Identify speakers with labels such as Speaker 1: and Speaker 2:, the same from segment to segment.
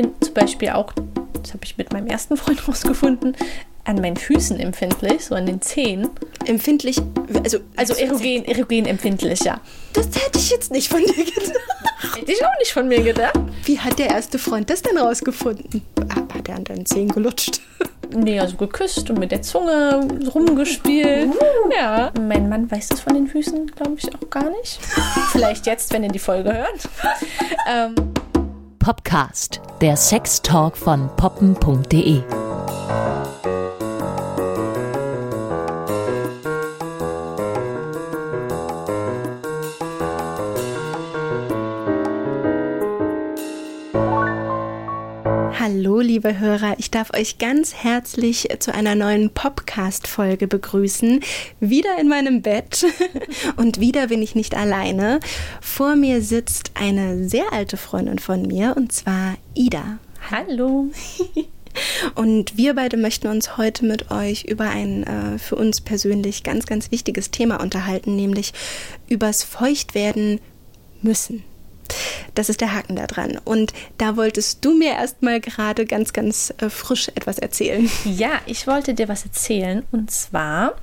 Speaker 1: bin zum Beispiel auch, das habe ich mit meinem ersten Freund rausgefunden, an meinen Füßen empfindlich, so an den Zehen.
Speaker 2: Empfindlich, also,
Speaker 1: Also erogen, erogen empfindlich, ja.
Speaker 2: das hätte ich jetzt nicht von dir gedacht.
Speaker 1: Hätte ich auch nicht von mir gedacht.
Speaker 2: Wie hat der erste Freund das denn rausgefunden? Ah, Hat er an deinen Zehen gelutscht?
Speaker 1: Nee, also geküsst und mit der Zunge rumgespielt. Ja. Mein Mann weiß das von den Füßen, glaube ich, auch gar nicht. Vielleicht jetzt, wenn er die Folge hört. ähm,
Speaker 3: Popcast, der Sextalk von poppen.de.
Speaker 2: ich darf euch ganz herzlich zu einer neuen Popcast-Folge begrüßen. Wieder in meinem Bett und wieder bin ich nicht alleine. Vor mir sitzt eine sehr alte Freundin von mir und zwar Ida.
Speaker 1: hallo.
Speaker 2: Und wir beide möchten uns heute mit euch über ein äh, für uns persönlich ganz, ganz wichtiges Thema unterhalten, nämlich übers Feuchtwerden müssen. Das ist der Haken da dran. Und da wolltest du mir erstmal gerade ganz, ganz äh, frisch etwas erzählen.
Speaker 1: Ja, ich wollte dir was erzählen. Und zwar,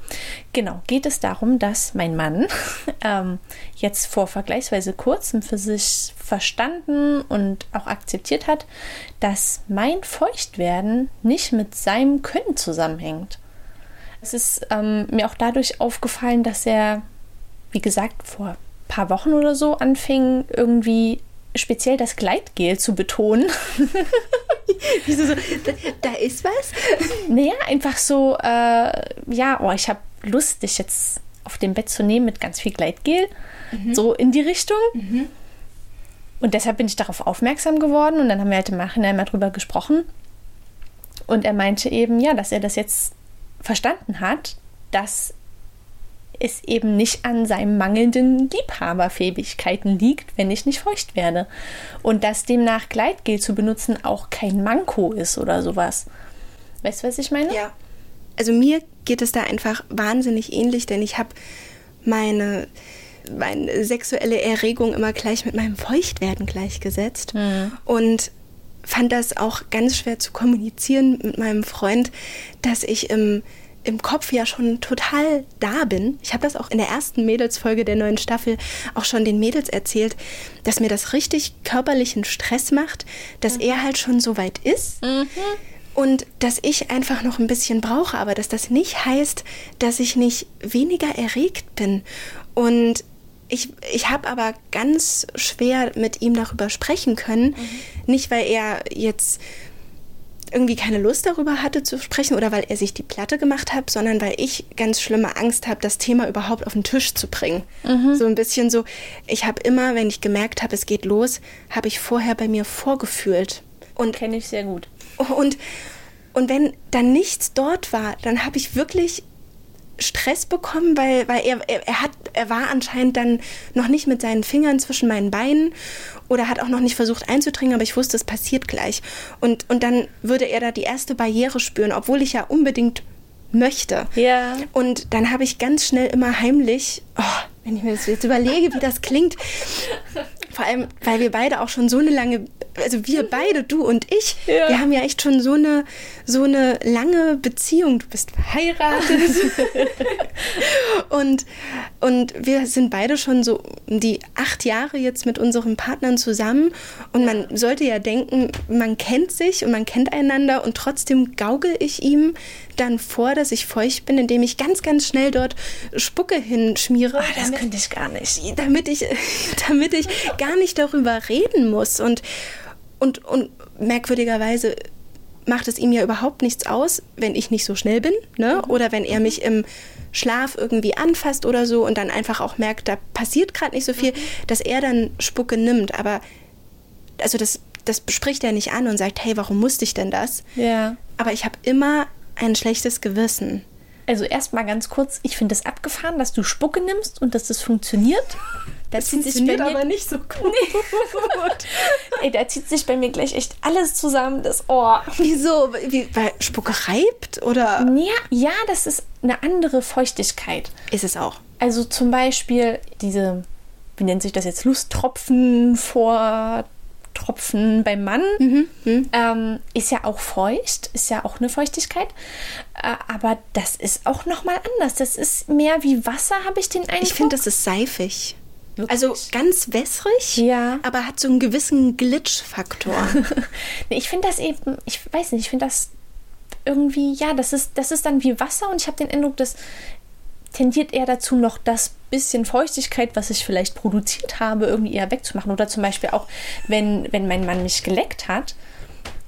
Speaker 1: genau, geht es darum, dass mein Mann ähm, jetzt vor vergleichsweise kurzem für sich verstanden und auch akzeptiert hat, dass mein Feuchtwerden nicht mit seinem Können zusammenhängt. Es ist ähm, mir auch dadurch aufgefallen, dass er, wie gesagt, vor paar Wochen oder so anfing, irgendwie speziell das Gleitgel zu betonen.
Speaker 2: Wieso so? Da, da ist was?
Speaker 1: Naja, einfach so, äh, ja, oh, ich habe Lust, dich jetzt auf dem Bett zu nehmen mit ganz viel Gleitgel. So in die Richtung. Und deshalb bin ich darauf aufmerksam geworden und dann haben wir halt im Nachhinein mal drüber gesprochen. Und er meinte eben, ja, dass er das jetzt verstanden hat, dass es eben nicht an seinen mangelnden Liebhaberfähigkeiten liegt, wenn ich nicht feucht werde. Und dass demnach Gleitgel zu benutzen auch kein Manko ist oder sowas. Weißt du, was ich meine?
Speaker 2: Ja. Also mir geht es da einfach wahnsinnig ähnlich, denn ich habe meine, meine sexuelle Erregung immer gleich mit meinem Feuchtwerden gleichgesetzt. Und fand das auch ganz schwer zu kommunizieren mit meinem Freund, dass ich im, im Kopf ja schon total da bin. Ich habe das auch in der ersten Mädelsfolge der neuen Staffel auch schon den Mädels erzählt, dass mir das richtig körperlichen Stress macht, dass er halt schon so weit ist. Und dass ich einfach noch ein bisschen brauche, aber dass das nicht heißt, dass ich nicht weniger erregt bin. Und ich, ich habe aber ganz schwer mit ihm darüber sprechen können. Nicht, weil er jetzt irgendwie keine Lust darüber hatte zu sprechen oder weil er sich die Platte gemacht hat, sondern weil ich ganz schlimme Angst habe, das Thema überhaupt auf den Tisch zu bringen. So ein bisschen so, ich habe immer, wenn ich gemerkt habe, es geht los, habe ich vorher bei mir vorgefühlt. Und
Speaker 1: Kenne ich sehr gut.
Speaker 2: und, und wenn dann nichts dort war, dann habe ich wirklich Stress bekommen, weil, weil er, er, er, hat, er war anscheinend dann noch nicht mit seinen Fingern zwischen meinen Beinen oder hat auch noch nicht versucht einzudringen, aber ich wusste, es passiert gleich. Und, und dann würde er da die erste Barriere spüren, obwohl ich ja unbedingt möchte.
Speaker 1: Ja.
Speaker 2: Und dann habe ich ganz schnell immer heimlich, oh, wenn ich mir das jetzt überlege, wie das klingt, vor allem, weil wir beide auch schon so eine lange, also wir beide, du und ich,
Speaker 1: Ja.
Speaker 2: wir haben ja echt schon so eine, so eine lange Beziehung. Du bist verheiratet. und, und wir sind beide schon so die acht Jahre jetzt mit unseren Partnern zusammen. Und man sollte ja denken, man kennt sich und man kennt einander und trotzdem gaugel ich ihm dann vor, dass ich feucht bin, indem ich ganz, ganz schnell dort Spucke hinschmiere.
Speaker 1: Ah, das
Speaker 2: damit-
Speaker 1: könnte ich gar nicht.
Speaker 2: damit ich, damit ich gar nicht darüber reden muss. Und, und, und merkwürdigerweise macht es ihm ja überhaupt nichts aus, wenn ich nicht so schnell bin, ne? Oder wenn er mich im Schlaf irgendwie anfasst oder so und dann einfach auch merkt, da passiert gerade nicht so viel, dass er dann Spucke nimmt. Aber also das, das bespricht er nicht an und sagt, hey, warum musste ich denn das?
Speaker 1: Ja.
Speaker 2: Aber ich habe immer ein schlechtes Gewissen.
Speaker 1: Also erstmal ganz kurz, ich finde es abgefahren, dass du Spucke nimmst und dass das funktioniert. Da zieht sich bei mir,
Speaker 2: nicht so gut.
Speaker 1: ey, da zieht sich bei mir gleich echt alles zusammen, das Ohr.
Speaker 2: Wieso? Wie, weil Spucke reibt? Oder
Speaker 1: Ja, ja, das ist eine andere Feuchtigkeit.
Speaker 2: ist es auch?
Speaker 1: Also zum Beispiel diese, wie nennt sich das jetzt, Lusttropfen vor Tropfen beim Mann mhm, mhm. ähm, ist ja auch feucht, ist ja auch eine Feuchtigkeit. Äh, aber das ist auch nochmal anders. Das ist mehr wie Wasser, habe ich den Eindruck.
Speaker 2: Ich finde, das ist seifig. Wirklich? Also ganz wässrig,
Speaker 1: ja.
Speaker 2: aber hat so einen gewissen Glitch-Faktor.
Speaker 1: nee, ich finde das eben, ich weiß nicht, ich finde das irgendwie, ja, das ist, das ist dann wie Wasser und ich habe den Eindruck, das tendiert eher dazu, noch das bisschen Feuchtigkeit, was ich vielleicht produziert habe, irgendwie eher wegzumachen. Oder zum Beispiel auch, wenn, wenn mein Mann mich geleckt hat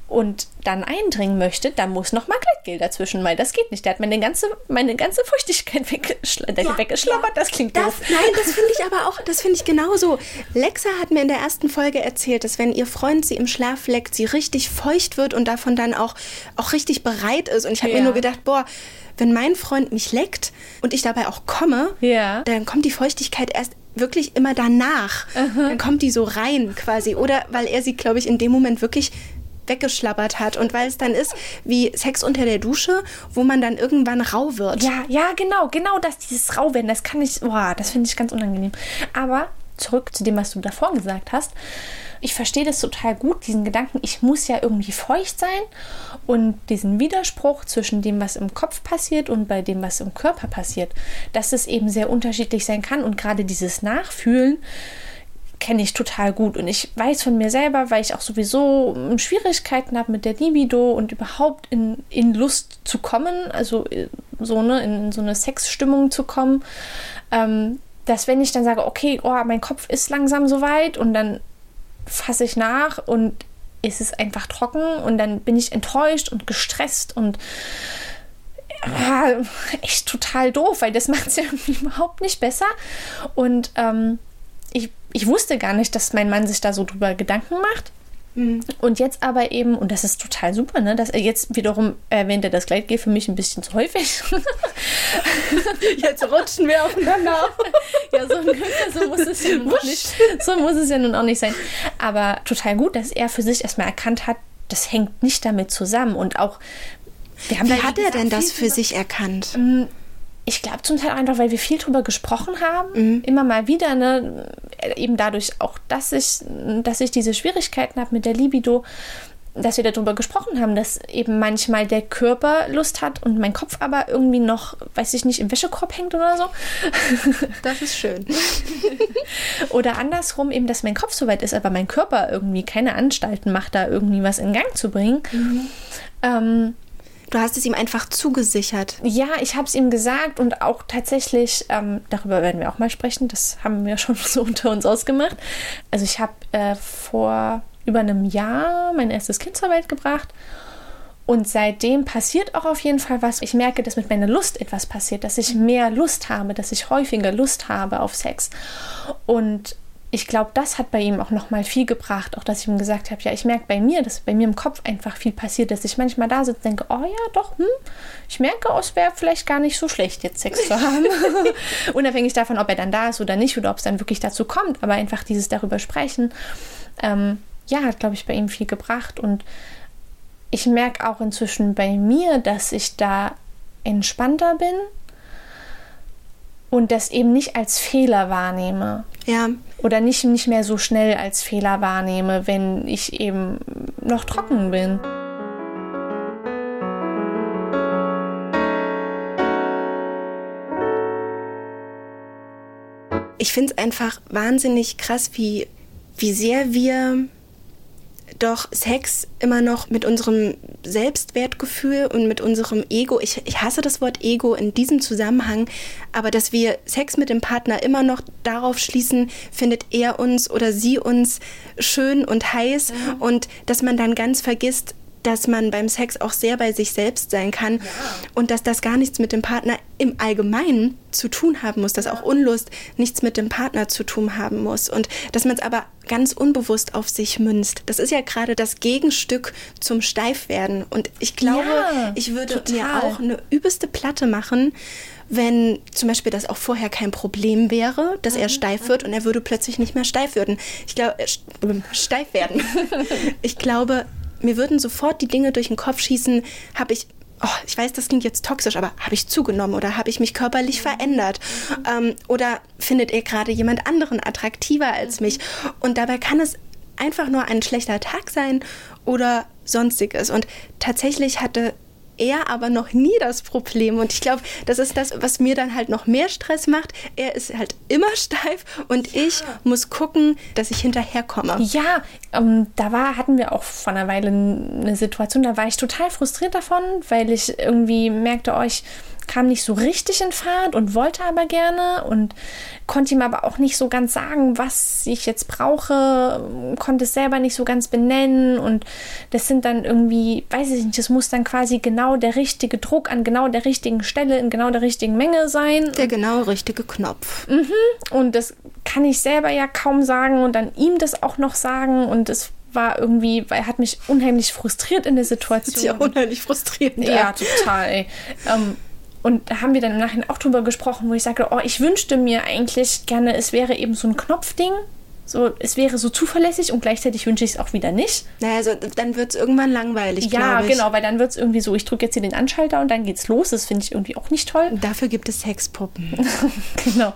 Speaker 1: und dann eindringen möchte, dann muss noch mal Gleitgel dazwischen, weil das geht nicht. Der hat meine ganze, meine ganze Feuchtigkeit weggeschl ja, weggeschlabbert. Das klingt
Speaker 2: das,
Speaker 1: doof.
Speaker 2: Nein, das finde ich aber auch, das finde ich genauso. Lexa hat mir in der ersten Folge erzählt, dass wenn ihr Freund sie im Schlaf leckt, sie richtig feucht wird und davon dann auch, auch richtig bereit ist. Und ich habe ja. mir nur gedacht, boah, wenn mein Freund mich leckt und ich dabei auch komme,
Speaker 1: ja.
Speaker 2: dann kommt die Feuchtigkeit erst wirklich immer danach. Aha. Dann kommt die so rein quasi. Oder weil er sie, glaube ich, in dem Moment wirklich weggeschlabbert hat und weil es dann ist wie Sex unter der Dusche, wo man dann irgendwann rau wird.
Speaker 1: Ja, ja, genau, genau das, dieses Rauwerden, das kann ich, boah, das finde ich ganz unangenehm. Aber zurück zu dem, was du davor gesagt hast ich verstehe das total gut, diesen Gedanken, ich muss ja irgendwie feucht sein und diesen Widerspruch zwischen dem, was im Kopf passiert und bei dem, was im Körper passiert, dass es eben sehr unterschiedlich sein kann und gerade dieses Nachfühlen kenne ich total gut und ich weiß von mir selber, weil ich auch sowieso Schwierigkeiten habe mit der Libido und überhaupt in, in Lust zu kommen, also äh, so ne, in, in so eine Sexstimmung zu kommen, ähm, dass wenn ich dann sage, okay, oh, mein Kopf ist langsam soweit und dann fasse ich nach und es ist einfach trocken und dann bin ich enttäuscht und gestresst und ja, echt total doof, weil das macht es ja überhaupt nicht besser. Und ähm, ich, wusste gar nicht, dass mein Mann sich da so drüber Gedanken macht. Mhm. Und jetzt aber eben, und das ist total super, ne, dass er jetzt wiederum erwähnt er das Gleitgel für mich ein bisschen zu häufig.
Speaker 2: jetzt rutschen wir aufeinander.
Speaker 1: ja, so ungefähr, so muss es ja nun auch nicht, so muss es ja nun auch nicht sein. Aber total gut, dass er für sich erstmal erkannt hat, das hängt nicht damit zusammen. Und auch,
Speaker 2: Wie hat er denn das für sich erkannt?
Speaker 1: Ich glaube zum Teil einfach, weil wir viel drüber gesprochen haben, mhm. immer mal wieder, ne, eben dadurch auch, dass ich, dass ich diese Schwierigkeiten habe mit der Libido, dass wir darüber gesprochen haben, dass eben manchmal der Körper Lust hat und mein Kopf aber irgendwie noch, weiß ich nicht, im Wäschekorb hängt oder so.
Speaker 2: Das ist schön.
Speaker 1: oder andersrum eben, dass mein Kopf soweit ist, aber mein Körper irgendwie keine Anstalten macht, da irgendwie was in Gang zu bringen. Mhm. Ähm,
Speaker 2: Du hast es ihm einfach zugesichert.
Speaker 1: Ja, ich habe es ihm gesagt und auch tatsächlich, ähm, darüber werden wir auch mal sprechen, das haben wir schon so unter uns ausgemacht. Also ich habe äh, vor über einem Jahr mein erstes Kind zur Welt gebracht und seitdem passiert auch auf jeden Fall was. Ich merke, dass mit meiner Lust etwas passiert, dass ich mehr Lust habe, dass ich häufiger Lust habe auf Sex. Und ich glaube, das hat bei ihm auch noch mal viel gebracht, auch dass ich ihm gesagt habe, ja, ich merke bei mir, dass bei mir im Kopf einfach viel passiert, dass ich manchmal da sitze und denke, oh ja, doch, hm, ich merke, es wäre vielleicht gar nicht so schlecht, jetzt Sex zu haben. Unabhängig davon, ob er dann da ist oder nicht oder ob es dann wirklich dazu kommt, aber einfach dieses darüber sprechen, ähm, ja, hat, glaube ich, bei ihm viel gebracht. Und ich merke auch inzwischen bei mir, dass ich da entspannter bin und das eben nicht als Fehler wahrnehme.
Speaker 2: Ja.
Speaker 1: Oder nicht, nicht mehr so schnell als Fehler wahrnehme, wenn ich eben noch trocken bin.
Speaker 2: Ich finde es einfach wahnsinnig krass, wie, wie sehr wir doch Sex immer noch mit unserem Selbstwertgefühl und mit unserem Ego, ich, ich hasse das Wort Ego in diesem Zusammenhang, aber dass wir Sex mit dem Partner immer noch darauf schließen, findet er uns oder sie uns schön und heiß ja. und dass man dann ganz vergisst, dass man beim Sex auch sehr bei sich selbst sein kann ja. und dass das gar nichts mit dem Partner im Allgemeinen zu tun haben muss, dass auch Unlust nichts mit dem Partner zu tun haben muss und dass man es aber ganz unbewusst auf sich münzt. Das ist ja gerade das Gegenstück zum Steifwerden und ich glaube, ja, ich würde total. mir auch eine übelste Platte machen, wenn zum Beispiel das auch vorher kein Problem wäre, dass er mhm. steif wird und er würde plötzlich nicht mehr steif werden. Ich glaube, äh, steif werden. ich glaube, mir würden sofort die Dinge durch den Kopf schießen, habe ich Oh, ich weiß, das klingt jetzt toxisch, aber habe ich zugenommen oder habe ich mich körperlich verändert? Ähm, oder findet ihr gerade jemand anderen attraktiver als mich? Und dabei kann es einfach nur ein schlechter Tag sein oder sonstiges. Und tatsächlich hatte er aber noch nie das Problem. Und ich glaube, das ist das, was mir dann halt noch mehr Stress macht. Er ist halt immer steif und ich muss gucken, dass ich hinterherkomme.
Speaker 1: Ja, ähm, da war, hatten wir auch vor einer Weile eine Situation, da war ich total frustriert davon, weil ich irgendwie merkte, oh, ich kam nicht so richtig in Fahrt und wollte aber gerne und konnte ihm aber auch nicht so ganz sagen, was ich jetzt brauche, konnte es selber nicht so ganz benennen und das sind dann irgendwie, weiß ich nicht, das muss dann quasi genau der richtige Druck an genau der richtigen Stelle in genau der richtigen Menge sein.
Speaker 2: Der genau richtige Knopf.
Speaker 1: Mhm. Und das kann ich selber ja kaum sagen und dann ihm das auch noch sagen und es war irgendwie, weil er hat mich unheimlich frustriert in der Situation.
Speaker 2: Das ist ja unheimlich frustrierend.
Speaker 1: Ja, total. Ähm, und da haben wir dann im Nachhinein auch drüber gesprochen, wo ich sagte, oh, ich wünschte mir eigentlich gerne, es wäre eben so ein Knopfding, so, es wäre so zuverlässig und gleichzeitig wünsche ich es auch wieder nicht.
Speaker 2: Naja, also dann wird es irgendwann langweilig,
Speaker 1: Ja,
Speaker 2: ich.
Speaker 1: genau, weil dann wird es irgendwie so, ich drücke jetzt hier den Anschalter und dann geht's los. Das finde ich irgendwie auch nicht toll.
Speaker 2: Dafür gibt es Sexpuppen.
Speaker 1: genau.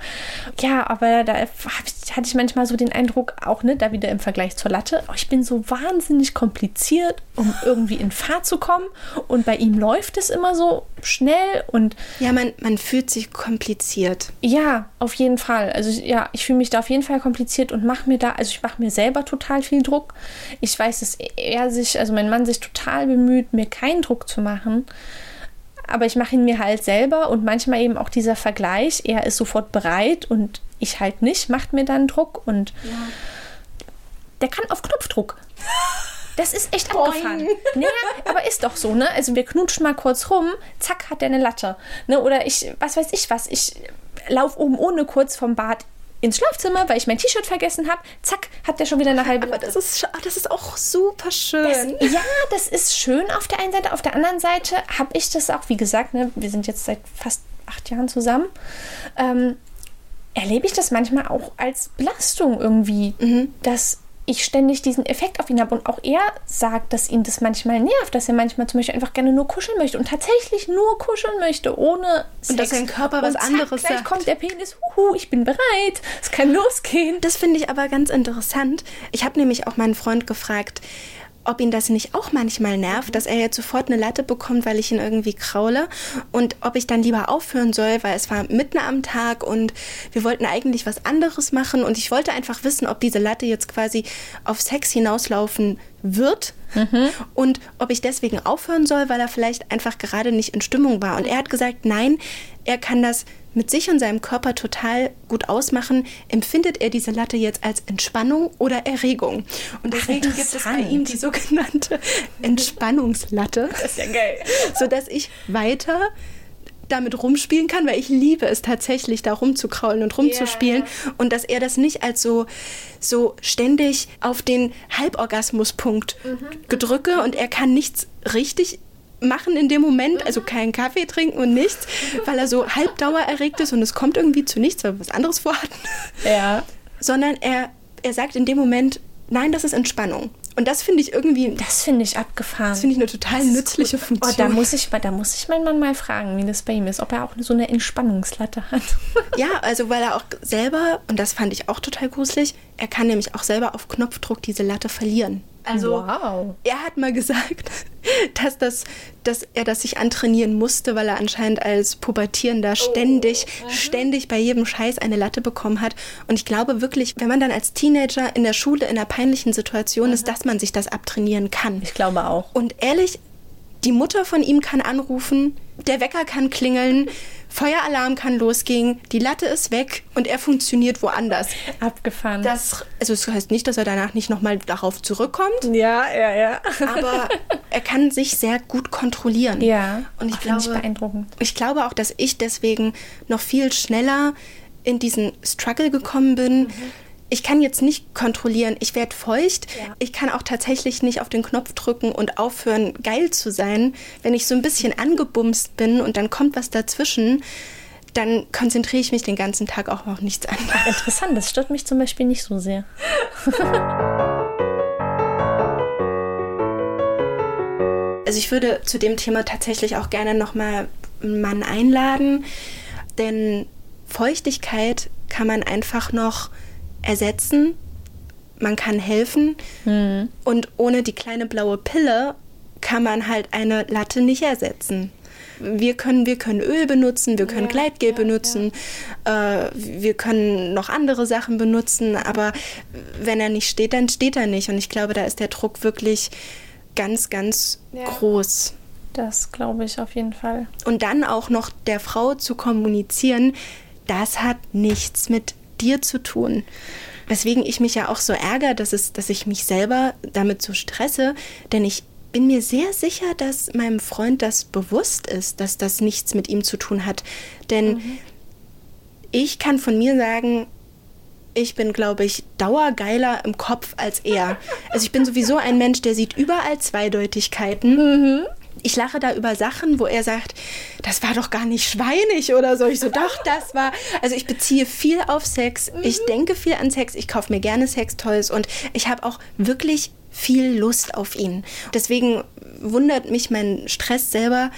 Speaker 1: Ja, aber da hatte ich manchmal so den Eindruck, auch ne, da wieder im Vergleich zur Latte, oh, ich bin so wahnsinnig kompliziert, um irgendwie in Fahrt zu kommen. Und bei ihm läuft es immer so schnell und.
Speaker 2: Ja, man, man fühlt sich kompliziert.
Speaker 1: Ja, auf jeden Fall. Also ja, ich fühle mich da auf jeden Fall kompliziert und mache mir da, also ich mache mir selber total viel Druck. Ich weiß, dass er sich, also mein Mann sich total bemüht, mir keinen Druck zu machen. Aber ich mache ihn mir halt selber und manchmal eben auch dieser Vergleich. Er ist sofort bereit und ich halt nicht, macht mir dann Druck und ja. der kann auf Knopfdruck. Das ist echt Boing. abgefahren. Naja, aber ist doch so, ne? Also wir knutschen mal kurz rum, zack, hat der eine Latte. Ne? Oder ich, was weiß ich was, ich laufe oben ohne kurz vom Bad ins Schlafzimmer, weil ich mein T-Shirt vergessen habe. Zack, hat der schon wieder eine halbe.
Speaker 2: Aber das ist, das ist auch super schön.
Speaker 1: Das, ja, das ist schön auf der einen Seite. Auf der anderen Seite habe ich das auch, wie gesagt, ne, wir sind jetzt seit fast acht Jahren zusammen. Ähm, erlebe ich das manchmal auch als Belastung irgendwie, mhm. dass ich ständig diesen Effekt auf ihn habe. Und auch er sagt, dass ihn das manchmal nervt, dass er manchmal zum Beispiel einfach gerne nur kuscheln möchte und tatsächlich nur kuscheln möchte, ohne
Speaker 2: Sex. Und dass sein Körper was zack, anderes
Speaker 1: gleich sagt. kommt der Penis, huhu, ich bin bereit, es kann losgehen.
Speaker 2: Das finde ich aber ganz interessant. Ich habe nämlich auch meinen Freund gefragt, ob ihn das nicht auch manchmal nervt, dass er jetzt sofort eine Latte bekommt, weil ich ihn irgendwie kraule. Und ob ich dann lieber aufhören soll, weil es war mitten am Tag und wir wollten eigentlich was anderes machen. Und ich wollte einfach wissen, ob diese Latte jetzt quasi auf Sex hinauslaufen wird. Mhm. und ob ich deswegen aufhören soll, weil er vielleicht einfach gerade nicht in Stimmung war. Und er hat gesagt, nein, er kann das mit sich und seinem Körper total gut ausmachen, empfindet er diese Latte jetzt als Entspannung oder Erregung. Und deswegen gibt es bei ihm die sogenannte Entspannungslatte.
Speaker 1: Das ist ja geil.
Speaker 2: Sodass ich weiter damit rumspielen kann, weil ich liebe es tatsächlich, da rumzukraulen und rumzuspielen. Yeah. Und dass er das nicht als so, so ständig auf den Halborgasmuspunkt mhm. gedrücke und er kann nichts richtig machen in dem Moment, also keinen Kaffee trinken und nichts, weil er so halbdauer erregt ist und es kommt irgendwie zu nichts, weil wir was anderes vorhatten.
Speaker 1: Ja.
Speaker 2: Sondern er, er sagt in dem Moment, nein, das ist Entspannung. Und das finde ich irgendwie.
Speaker 1: Das finde ich abgefahren. Das
Speaker 2: finde ich eine total nützliche gut. Funktion.
Speaker 1: Oh, da muss, ich, da muss ich meinen Mann mal fragen, wie das bei ihm ist, ob er auch so eine Entspannungslatte hat.
Speaker 2: ja, also weil er auch selber, und das fand ich auch total gruselig, er kann nämlich auch selber auf Knopfdruck diese Latte verlieren. Also wow. er hat mal gesagt, dass, das, dass er das sich antrainieren musste, weil er anscheinend als Pubertierender ständig, oh. ständig bei jedem Scheiß eine Latte bekommen hat. Und ich glaube wirklich, wenn man dann als Teenager in der Schule in einer peinlichen Situation mhm. ist, dass man sich das abtrainieren kann.
Speaker 1: Ich glaube auch.
Speaker 2: Und ehrlich, die Mutter von ihm kann anrufen, der Wecker kann klingeln, Feueralarm kann losgehen, die Latte ist weg und er funktioniert woanders.
Speaker 1: Abgefahren.
Speaker 2: Das, also das heißt nicht, dass er danach nicht nochmal darauf zurückkommt.
Speaker 1: Ja, ja, ja.
Speaker 2: aber er kann sich sehr gut kontrollieren.
Speaker 1: Ja.
Speaker 2: Und ich glaube,
Speaker 1: ich beeindruckend.
Speaker 2: Ich glaube auch, dass ich deswegen noch viel schneller in diesen Struggle gekommen bin. Mhm ich kann jetzt nicht kontrollieren, ich werde feucht. Ja. Ich kann auch tatsächlich nicht auf den Knopf drücken und aufhören, geil zu sein. Wenn ich so ein bisschen angebumst bin und dann kommt was dazwischen, dann konzentriere ich mich den ganzen Tag auch auf nichts anderes.
Speaker 1: Interessant, das stört mich zum Beispiel nicht so sehr.
Speaker 2: also ich würde zu dem Thema tatsächlich auch gerne nochmal einen Mann einladen, denn Feuchtigkeit kann man einfach noch ersetzen. man kann helfen
Speaker 1: Hm.
Speaker 2: und ohne die kleine blaue Pille kann man halt eine Latte nicht ersetzen. Wir können, wir können Öl benutzen, wir können
Speaker 1: Ja,
Speaker 2: Gleitgel
Speaker 1: ja,
Speaker 2: benutzen, Äh, wir können noch andere Sachen benutzen, aber wenn er nicht steht, dann steht er nicht. Und ich glaube, da ist der Druck wirklich ganz, ganz
Speaker 1: Ja.
Speaker 2: groß.
Speaker 1: Das glaube ich auf jeden Fall.
Speaker 2: Und dann auch noch der Frau zu kommunizieren, das hat nichts mit dir zu tun. Weswegen ich mich ja auch so ärgere, dass, es, dass ich mich selber damit so stresse, denn ich bin mir sehr sicher, dass meinem Freund das bewusst ist, dass das nichts mit ihm zu tun hat. Denn ich kann von mir sagen, ich bin, glaube ich, dauergeiler im Kopf als er. Also ich bin sowieso ein Mensch, der sieht überall Zweideutigkeiten. Ich lache da über Sachen, wo er sagt, das war doch gar nicht schweinig oder so. Ich so, doch, das war. Also ich beziehe viel auf Sex. Ich denke viel an Sex. Ich kaufe mir gerne Sextoys und ich habe auch wirklich viel Lust auf ihn. Deswegen wundert mich mein Stress selber,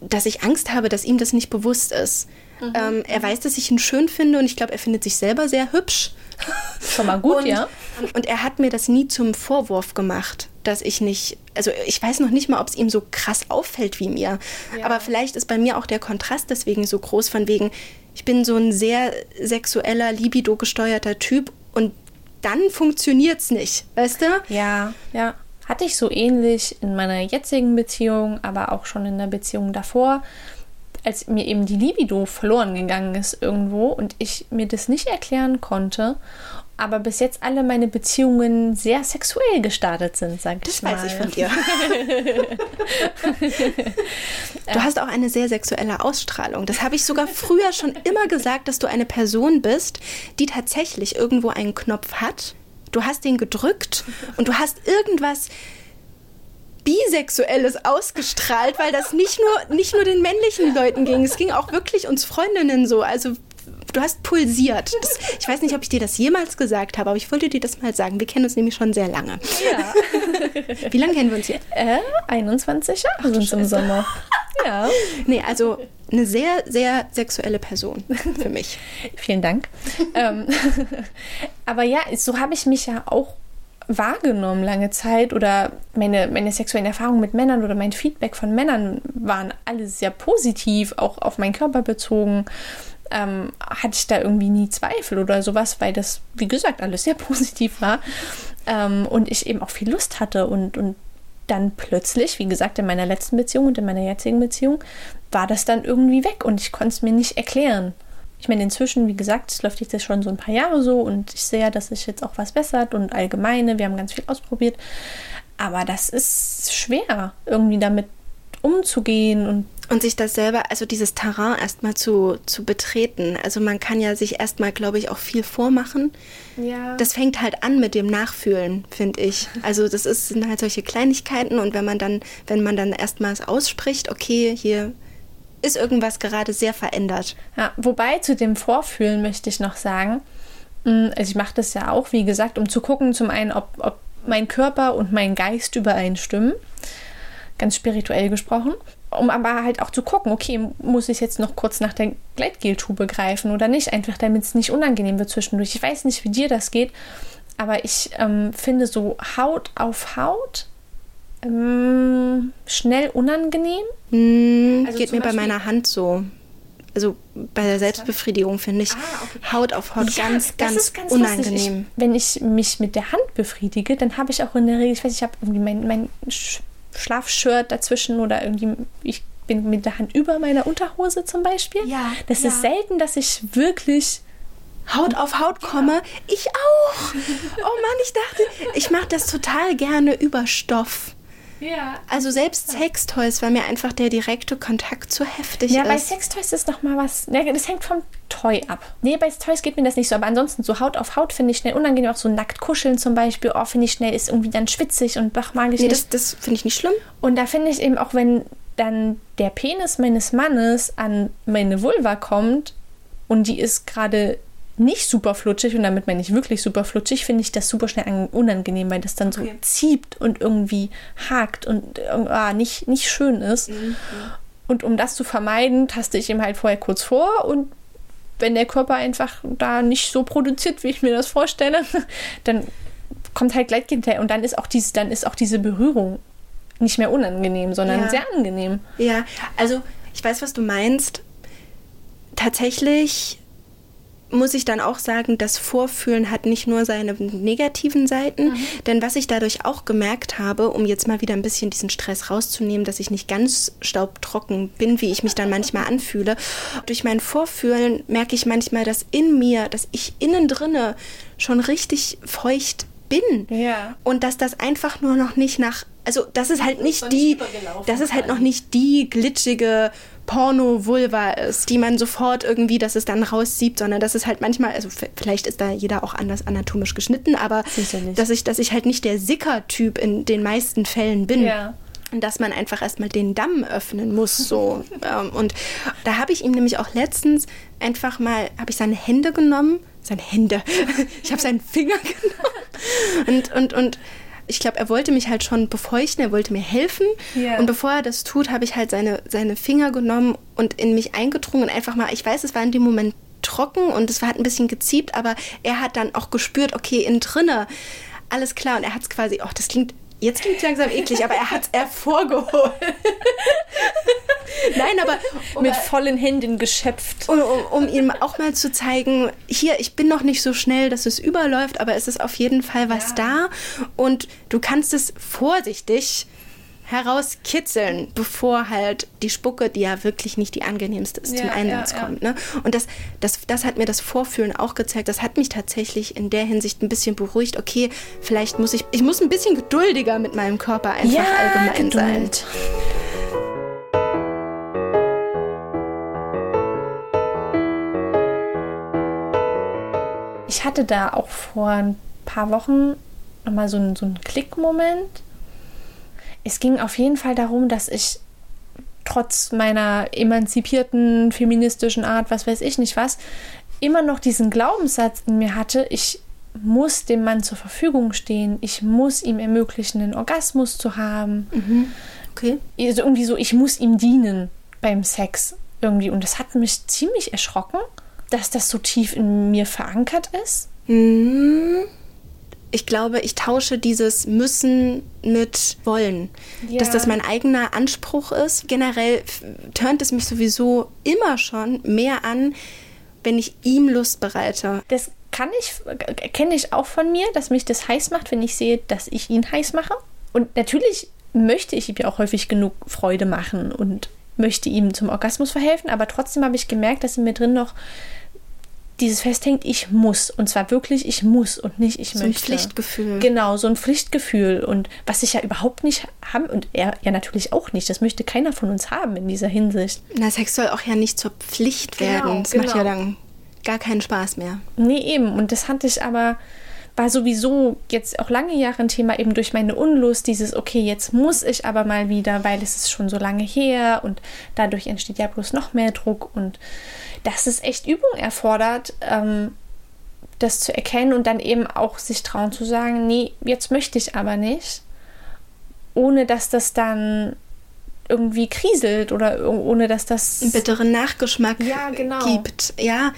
Speaker 2: dass ich Angst habe, dass ihm das nicht bewusst ist. Ähm, er weiß, dass ich ihn schön finde und ich glaube, er findet sich selber sehr hübsch.
Speaker 1: Schon mal gut,
Speaker 2: und,
Speaker 1: ja.
Speaker 2: Und er hat mir das nie zum Vorwurf gemacht, dass ich nicht, also ich weiß noch nicht mal, ob es ihm so krass auffällt wie mir. Aber vielleicht ist bei mir auch der Kontrast deswegen so groß, von wegen, ich bin so ein sehr sexueller, libido-gesteuerter Typ und dann funktioniert's nicht, weißt du?
Speaker 1: Ja, ja. Hatte ich so ähnlich in meiner jetzigen Beziehung, aber auch schon in der Beziehung davor, als mir eben die Libido verloren gegangen ist irgendwo und ich mir das nicht erklären konnte, aber bis jetzt alle meine Beziehungen sehr sexuell gestartet sind, sag ich
Speaker 2: Das
Speaker 1: mal.
Speaker 2: weiß ich von dir. du hast auch eine sehr sexuelle Ausstrahlung. Das habe ich sogar früher schon immer gesagt, dass du eine Person bist, die tatsächlich irgendwo einen Knopf hat. Du hast den gedrückt und du hast irgendwas Bisexuelles ausgestrahlt, weil das nicht nur, nicht nur den männlichen Leuten ging, es ging auch wirklich uns Freundinnen so. Also du hast pulsiert. Das, ich weiß nicht, ob ich dir das jemals gesagt habe, aber ich wollte dir das mal sagen. Wir kennen uns nämlich schon sehr lange.
Speaker 1: Ja.
Speaker 2: Wie lange kennen wir uns jetzt?
Speaker 1: Äh, 21 Jahre sind im Sommer. Ja.
Speaker 2: Nee, also eine sehr, sehr sexuelle Person für mich.
Speaker 1: Vielen Dank. ähm, aber ja, so habe ich mich ja auch wahrgenommen lange Zeit oder meine, meine sexuellen Erfahrungen mit Männern oder mein Feedback von Männern waren alles sehr positiv, auch auf meinen Körper bezogen. Ähm, hatte ich da irgendwie nie Zweifel oder sowas, weil das, wie gesagt, alles sehr positiv war ähm, und ich eben auch viel Lust hatte und, und dann plötzlich, wie gesagt, in meiner letzten Beziehung und in meiner jetzigen Beziehung, war das dann irgendwie weg und ich konnte es mir nicht erklären. Ich meine, inzwischen, wie gesagt, es läuft jetzt schon so ein paar Jahre so und ich sehe, dass sich jetzt auch was bessert und allgemeine, wir haben ganz viel ausprobiert. Aber das ist schwer, irgendwie damit umzugehen und
Speaker 2: Und sich das selber, also dieses Terrain erstmal zu, zu betreten. Also man kann ja sich erstmal, glaube ich, auch viel vormachen.
Speaker 1: ja.
Speaker 2: Das fängt halt an mit dem Nachfühlen, finde ich. Also das ist, sind halt solche Kleinigkeiten und wenn man dann, wenn man dann erstmals ausspricht, okay, hier ist irgendwas gerade sehr verändert.
Speaker 1: Ja, wobei zu dem Vorfühlen möchte ich noch sagen, mh, also ich mache das ja auch, wie gesagt, um zu gucken, zum einen, ob, ob mein Körper und mein Geist übereinstimmen, ganz spirituell gesprochen, um aber halt auch zu gucken, okay, muss ich jetzt noch kurz nach der Gleitgeltube greifen oder nicht, einfach damit es nicht unangenehm wird zwischendurch. Ich weiß nicht, wie dir das geht, aber ich ähm, finde so Haut auf Haut ähm, schnell unangenehm.
Speaker 2: Hm,
Speaker 1: Also
Speaker 2: geht mir bei meiner Hand so. Also bei der Selbstbefriedigung finde ich Haut auf Haut
Speaker 1: Ja,
Speaker 2: ganz, ganz,
Speaker 1: ganz
Speaker 2: unangenehm.
Speaker 1: Ich, wenn ich mich mit der Hand befriedige, dann habe ich auch in der Regel, ich weiß, ich habe irgendwie mein, mein Schlafshirt dazwischen oder irgendwie, ich bin mit der Hand über meiner Unterhose zum Beispiel.
Speaker 2: Ja,
Speaker 1: Das
Speaker 2: ja.
Speaker 1: ist selten, dass ich wirklich.
Speaker 2: Haut auf Haut komme. Ich auch. Oh Mann, ich dachte, ich mache das total gerne über Stoff.
Speaker 1: Ja.
Speaker 2: Also selbst Sextoys, weil mir einfach der direkte Kontakt zu heftig
Speaker 1: Ja, bei
Speaker 2: ist.
Speaker 1: Sextoys ist noch mal was. Ja, das hängt vom Toy ab. Nee, bei Toys geht mir das nicht so. Aber ansonsten so Haut auf Haut finde ich schnell unangenehm. Auch so nackt kuscheln zum Beispiel. Oh, finde ich schnell, ist irgendwie dann schwitzig und bach, mag ich
Speaker 2: nee,
Speaker 1: nicht.
Speaker 2: das, das finde ich nicht schlimm.
Speaker 1: Und da finde ich eben auch, wenn dann der Penis meines Mannes an meine Vulva kommt und die ist gerade nicht super flutschig, und damit meine ich wirklich super flutschig, finde ich das super schnell an- unangenehm, weil das dann so zieht und irgendwie hakt und äh, ah, nicht, nicht schön ist. Und um das zu vermeiden, taste ich ihm halt vorher kurz vor und wenn der Körper einfach da nicht so produziert, wie ich mir das vorstelle, dann kommt halt Gleitgel hinterher und dann ist auch diese, dann ist auch diese Berührung nicht mehr unangenehm, sondern
Speaker 2: Ja.
Speaker 1: sehr angenehm.
Speaker 2: Ja, also ich weiß, was du meinst. Tatsächlich muss ich dann auch sagen, das Vorfühlen hat nicht nur seine negativen Seiten, denn was ich dadurch auch gemerkt habe, um jetzt mal wieder ein bisschen diesen Stress rauszunehmen, dass ich nicht ganz staubtrocken bin, wie ich mich dann manchmal anfühle, durch mein Vorfühlen merke ich manchmal, dass in mir, dass ich innen drinne schon richtig feucht bin.
Speaker 1: Ja.
Speaker 2: Und dass das einfach nur noch nicht nach, also das ist halt nicht die, das ist halt noch nicht die glitschige Porno-Vulva ist, die man sofort irgendwie, dass es dann raussiebt, sondern das ist halt manchmal, also vielleicht ist da jeder auch anders anatomisch geschnitten, aber dass ich, dass ich halt nicht der Sicker-Typ in den meisten Fällen bin.
Speaker 1: Ja.
Speaker 2: Und dass man einfach erstmal den Damm öffnen muss, so. ähm, und da habe ich ihm nämlich auch letztens einfach mal, habe ich seine Hände genommen, seine Hände, ich habe seinen Finger genommen und, und, und ich glaube, er wollte mich halt schon befeuchten, er wollte mir helfen.
Speaker 1: Ja.
Speaker 2: Und bevor er das tut, habe ich halt seine, seine Finger genommen und in mich eingedrungen und einfach mal, ich weiß, es war in dem Moment trocken und es war halt ein bisschen geziebt, aber er hat dann auch gespürt, okay, innen drinne, alles klar. Und er hat es quasi, oh, das klingt, jetzt klingt es langsam eklig, aber er hat es hervorgeholt. Nein, aber um,
Speaker 1: Mit vollen Händen geschöpft.
Speaker 2: um, um, um ihm auch mal zu zeigen, hier, ich bin noch nicht so schnell, dass es überläuft, aber es ist auf jeden Fall was da und du kannst es vorsichtig herauskitzeln, bevor halt die Spucke, die ja wirklich nicht die angenehmste ist,
Speaker 1: Ja,
Speaker 2: zum Einsatz
Speaker 1: ja,
Speaker 2: kommt. Ne? Und das, das, das hat mir das Vorfühlen auch gezeigt. Das hat mich tatsächlich in der Hinsicht ein bisschen beruhigt. Okay, vielleicht muss ich, ich muss ein bisschen geduldiger mit meinem Körper einfach allgemein sein.
Speaker 1: Geduld. Ich hatte da auch vor ein paar Wochen nochmal so einen, so einen Klickmoment. Es ging auf jeden Fall darum, dass ich trotz meiner emanzipierten feministischen Art, was weiß ich nicht was, immer noch diesen Glaubenssatz in mir hatte, ich muss dem Mann zur Verfügung stehen, ich muss ihm ermöglichen, einen Orgasmus zu haben.
Speaker 2: Okay.
Speaker 1: Also irgendwie so, ich muss ihm dienen beim Sex irgendwie. Und das hat mich ziemlich erschrocken, dass das so tief in mir verankert ist.
Speaker 2: Ich glaube, ich tausche dieses Müssen mit Wollen.
Speaker 1: Ja.
Speaker 2: Dass das mein eigener Anspruch ist. Generell turnt es mich sowieso immer schon mehr an, wenn ich ihm Lust bereite.
Speaker 1: Das kann ich, kenne ich auch von mir, dass mich das heiß macht, wenn ich sehe, dass ich ihn heiß mache. Und natürlich möchte ich ihm ja auch häufig genug Freude machen und möchte ihm zum Orgasmus verhelfen, aber trotzdem habe ich gemerkt, dass in mir drin noch dieses festhängt, ich muss. Und zwar wirklich, ich muss und nicht ich
Speaker 2: So ein
Speaker 1: möchte.
Speaker 2: Pflichtgefühl.
Speaker 1: Genau, so ein Pflichtgefühl. Und was ich ja überhaupt nicht haben und er ja natürlich auch nicht. Das möchte keiner von uns haben in dieser Hinsicht.
Speaker 2: Na, Sex soll auch ja nicht zur Pflicht
Speaker 1: Genau,
Speaker 2: werden. Das macht
Speaker 1: genau.
Speaker 2: ja dann gar keinen Spaß mehr.
Speaker 1: Nee, eben. Und das hatte ich aber, war sowieso jetzt auch lange Jahre ein Thema, eben durch meine Unlust, dieses, okay, jetzt muss ich aber mal wieder, weil es ist schon so lange her und dadurch entsteht ja bloß noch mehr Druck und dass es echt Übung erfordert, ähm, das zu erkennen und dann eben auch sich trauen zu sagen, nee, jetzt möchte ich aber nicht, ohne dass das dann irgendwie kriselt oder ohne dass das
Speaker 2: Einen bitteren Nachgeschmack
Speaker 1: Ja, genau.
Speaker 2: gibt. Ja,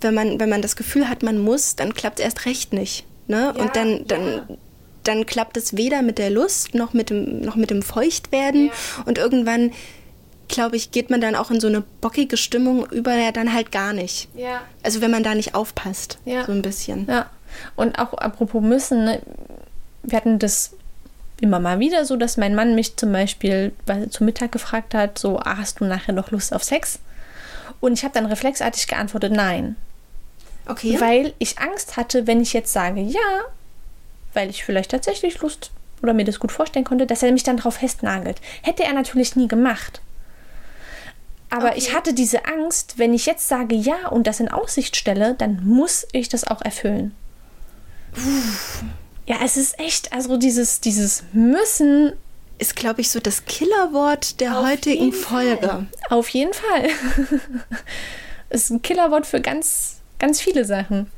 Speaker 2: wenn man, wenn man das Gefühl hat, man muss, dann klappt es erst recht nicht. Ne?
Speaker 1: Ja,
Speaker 2: Und dann, dann,
Speaker 1: ja.
Speaker 2: dann klappt es weder mit der Lust noch mit dem, noch mit dem Feuchtwerden.
Speaker 1: Ja.
Speaker 2: Und irgendwann, glaube ich, geht man dann auch in so eine bockige Stimmung über, ja, dann halt gar nicht.
Speaker 1: ja.
Speaker 2: Also wenn man da nicht aufpasst,
Speaker 1: Ja.
Speaker 2: so ein bisschen.
Speaker 1: Ja, und auch apropos müssen, ne, wir hatten das immer mal wieder so, dass mein Mann mich zum Beispiel weil, zu Mittag gefragt hat, so, ah, hast du nachher noch Lust auf Sex? Und ich habe dann reflexartig geantwortet, nein.
Speaker 2: Okay.
Speaker 1: Weil ich Angst hatte, wenn ich jetzt sage ja, weil ich vielleicht tatsächlich Lust oder mir das gut vorstellen konnte, dass er mich dann drauf festnagelt. Hätte er natürlich nie gemacht. Aber
Speaker 2: Okay.
Speaker 1: ich hatte diese Angst, wenn ich jetzt sage ja und das in Aussicht stelle, dann muss ich das auch erfüllen. Ja, es ist echt, also dieses, dieses Müssen
Speaker 2: ist, glaube ich, so das Killerwort der
Speaker 1: Auf
Speaker 2: heutigen Folge.
Speaker 1: Fall. Auf jeden Fall. ist ein Killerwort für ganz, ganz viele Sachen.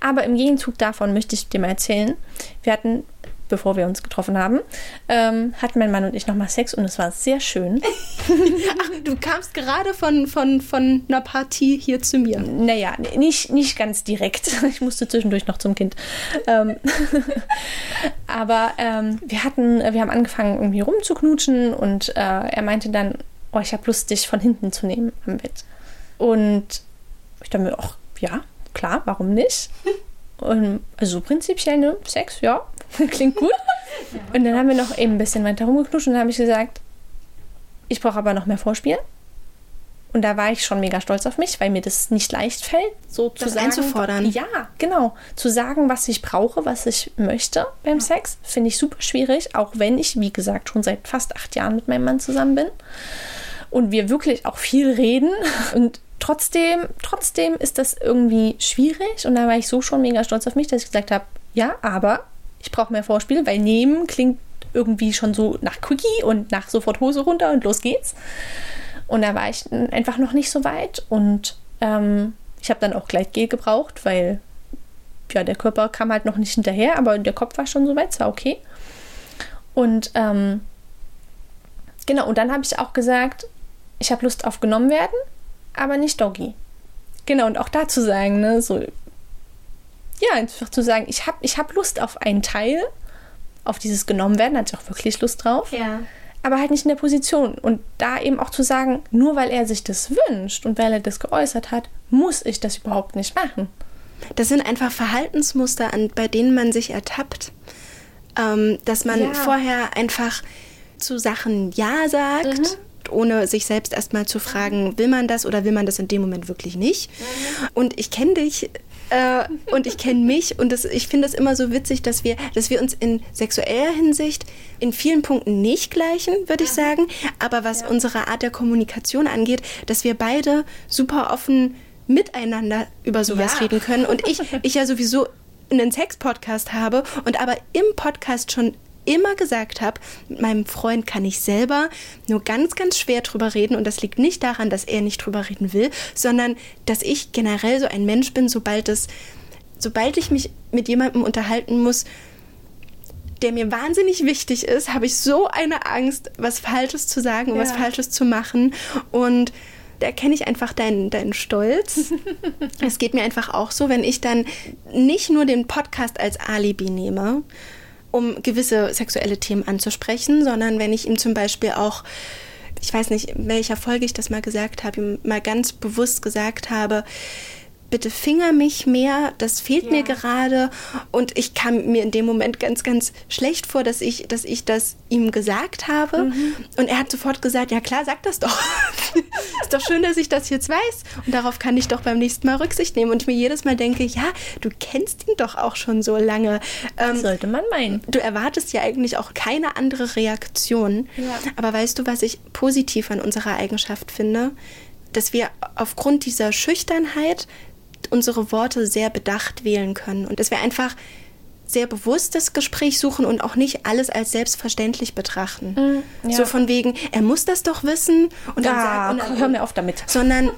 Speaker 1: Aber im Gegenzug davon möchte ich dir mal erzählen, wir hatten bevor wir uns getroffen haben, ähm, hatten mein Mann und ich nochmal Sex und es war sehr schön.
Speaker 2: Ach, du kamst gerade von, von, von einer Partie hier zu mir.
Speaker 1: Naja, nicht, nicht ganz direkt. Ich musste zwischendurch noch zum Kind. Ähm, aber ähm, wir hatten, wir haben angefangen irgendwie rumzuknutschen und äh, er meinte dann, oh, ich habe Lust, dich von hinten zu nehmen am Bett. Und ich dachte mir, ach ja, klar, warum nicht? Und, also prinzipiell, ne, Sex, ja, klingt gut. Und dann haben wir noch eben ein bisschen weiter rumgeknutscht und dann habe ich gesagt, ich brauche aber noch mehr Vorspiel. Und da war ich schon mega stolz auf mich, weil mir das nicht leicht fällt, so
Speaker 2: Das
Speaker 1: zu sagen.
Speaker 2: einzufordern.
Speaker 1: Ja, genau. Zu sagen, was ich brauche, was ich möchte beim Sex, finde ich super schwierig, auch wenn ich, wie gesagt, schon seit fast acht Jahren mit meinem Mann zusammen bin. Und wir wirklich auch viel reden. Und trotzdem, trotzdem ist das irgendwie schwierig. Und da war ich so schon mega stolz auf mich, dass ich gesagt habe, ja, aber ich brauche mehr Vorspiel, weil nehmen klingt irgendwie schon so nach Quickie und nach sofort Hose runter und los geht's. Und da war ich einfach noch nicht so weit. Und ähm, ich habe dann auch Gleitgel gebraucht, weil ja, der Körper kam halt noch nicht hinterher, aber der Kopf war schon so weit, es war okay. Und ähm, genau, und dann habe ich auch gesagt, ich habe Lust auf genommen werden, aber nicht Doggy. Genau, und auch da zu sagen, ne, so, ja, einfach zu sagen, ich habe ich hab Lust auf einen Teil, auf dieses genommen werden, hatte ich auch wirklich Lust drauf
Speaker 2: Ja.
Speaker 1: aber halt nicht in der Position. Und da eben auch zu sagen, nur weil er sich das wünscht und weil er das geäußert hat, muss ich das überhaupt nicht machen.
Speaker 2: Das sind einfach Verhaltensmuster, an, bei denen man sich ertappt. Ähm, dass man
Speaker 1: Ja.
Speaker 2: vorher einfach zu Sachen Ja sagt, ohne sich selbst erstmal zu fragen, will man das oder will man das in dem Moment wirklich nicht. Und ich kenne dich. Äh, und ich kenne mich und das, ich finde es immer so witzig, dass wir, dass wir uns in sexueller Hinsicht in vielen Punkten nicht gleichen, würde ich sagen. Aber was unsere Art der Kommunikation angeht, dass wir beide super offen miteinander über sowas
Speaker 1: Ja.
Speaker 2: reden können. Und ich, ich ja sowieso einen Sex-Podcast habe und aber im Podcast schon immer gesagt habe, mit meinem Freund kann ich selber nur ganz, ganz schwer drüber reden. Und das liegt nicht daran, dass er nicht drüber reden will, sondern dass ich generell so ein Mensch bin, sobald es, sobald ich mich mit jemandem unterhalten muss, der mir wahnsinnig wichtig ist, habe ich so eine Angst, was Falsches zu sagen und was
Speaker 1: Ja.
Speaker 2: Falsches zu machen. Und da kenne ich einfach deinen, deinen Stolz. es geht mir einfach auch so, wenn ich dann nicht nur den Podcast als Alibi nehme, um gewisse sexuelle Themen anzusprechen, sondern wenn ich ihm zum Beispiel auch, ich weiß nicht, in welcher Folge ich das mal gesagt habe, ihm mal ganz bewusst gesagt habe, bitte finger mich mehr, das fehlt mir gerade und ich kam mir in dem Moment ganz, ganz schlecht vor, dass ich, dass ich das ihm gesagt habe und er hat sofort gesagt, ja klar, sag das doch. Ist doch schön, dass ich das jetzt weiß und darauf kann ich doch beim nächsten Mal Rücksicht nehmen und ich mir jedes Mal denke, ja, du kennst ihn doch auch schon so lange. Ähm,
Speaker 1: Sollte man meinen.
Speaker 2: Du erwartest ja eigentlich auch keine andere Reaktion.
Speaker 1: Ja.
Speaker 2: Aber weißt du, was ich positiv an unserer Eigenschaft finde? Dass wir aufgrund dieser Schüchternheit unsere Worte sehr bedacht wählen können und dass wir einfach sehr bewusst das Gespräch suchen und auch nicht alles als selbstverständlich betrachten.
Speaker 1: ja.
Speaker 2: So von wegen, er muss das doch wissen und dann
Speaker 1: Ja,
Speaker 2: sagen, und dann,
Speaker 1: hör mir auf damit.
Speaker 2: sondern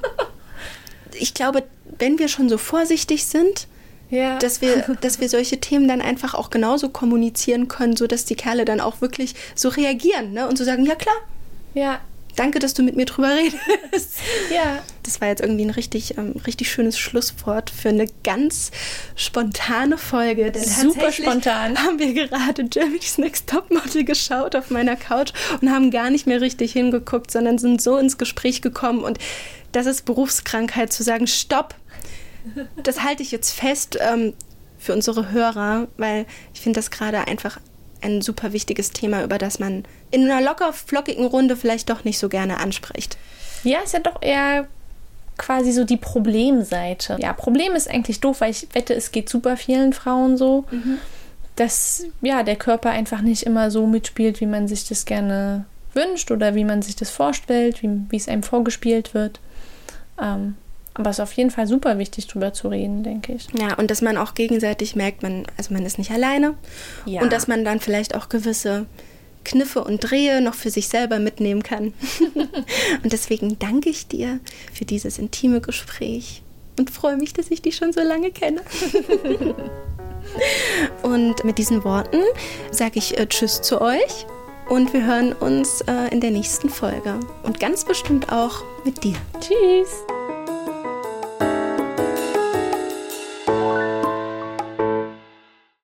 Speaker 2: ich glaube, wenn wir schon so vorsichtig sind,
Speaker 1: Ja.
Speaker 2: dass wir, dass wir solche Themen dann einfach auch genauso kommunizieren können, sodass die Kerle dann auch wirklich so reagieren ne? und so sagen, ja klar,
Speaker 1: ja.
Speaker 2: Danke, dass du mit mir drüber redest.
Speaker 1: Ja.
Speaker 2: Das war jetzt irgendwie ein richtig, ähm, richtig schönes Schlusswort für eine ganz spontane Folge. Denn
Speaker 1: Super spontan.
Speaker 2: Haben wir gerade Germany's Next Topmodel geschaut auf meiner Couch und haben gar nicht mehr richtig hingeguckt, sondern sind so ins Gespräch gekommen. Und das ist Berufskrankheit, zu sagen, stopp, das halte ich jetzt fest ähm, für unsere Hörer, weil ich finde das gerade einfach ein super wichtiges Thema, über das man in einer locker flockigen Runde vielleicht doch nicht so gerne anspricht.
Speaker 1: Ja, ist ja doch eher quasi so die Problemseite. Ja, Problem ist eigentlich doof, weil ich wette, es geht super vielen Frauen so, dass ja der Körper einfach nicht immer so mitspielt, wie man sich das gerne wünscht oder wie man sich das vorstellt, wie, wie es einem vorgespielt wird. Ähm, aber es ist auf jeden Fall super wichtig, drüber zu reden, denke ich.
Speaker 2: Ja, und dass man auch gegenseitig merkt, man, also man ist nicht alleine.
Speaker 1: Ja.
Speaker 2: Und dass man dann vielleicht auch gewisse Kniffe und Drehe noch für sich selber mitnehmen kann. und deswegen danke ich dir für dieses intime Gespräch und freue mich, dass ich dich schon so lange kenne. Und mit diesen Worten sage ich äh, Tschüss zu euch und wir hören uns äh, in der nächsten Folge. Und ganz bestimmt auch mit dir.
Speaker 1: Tschüss.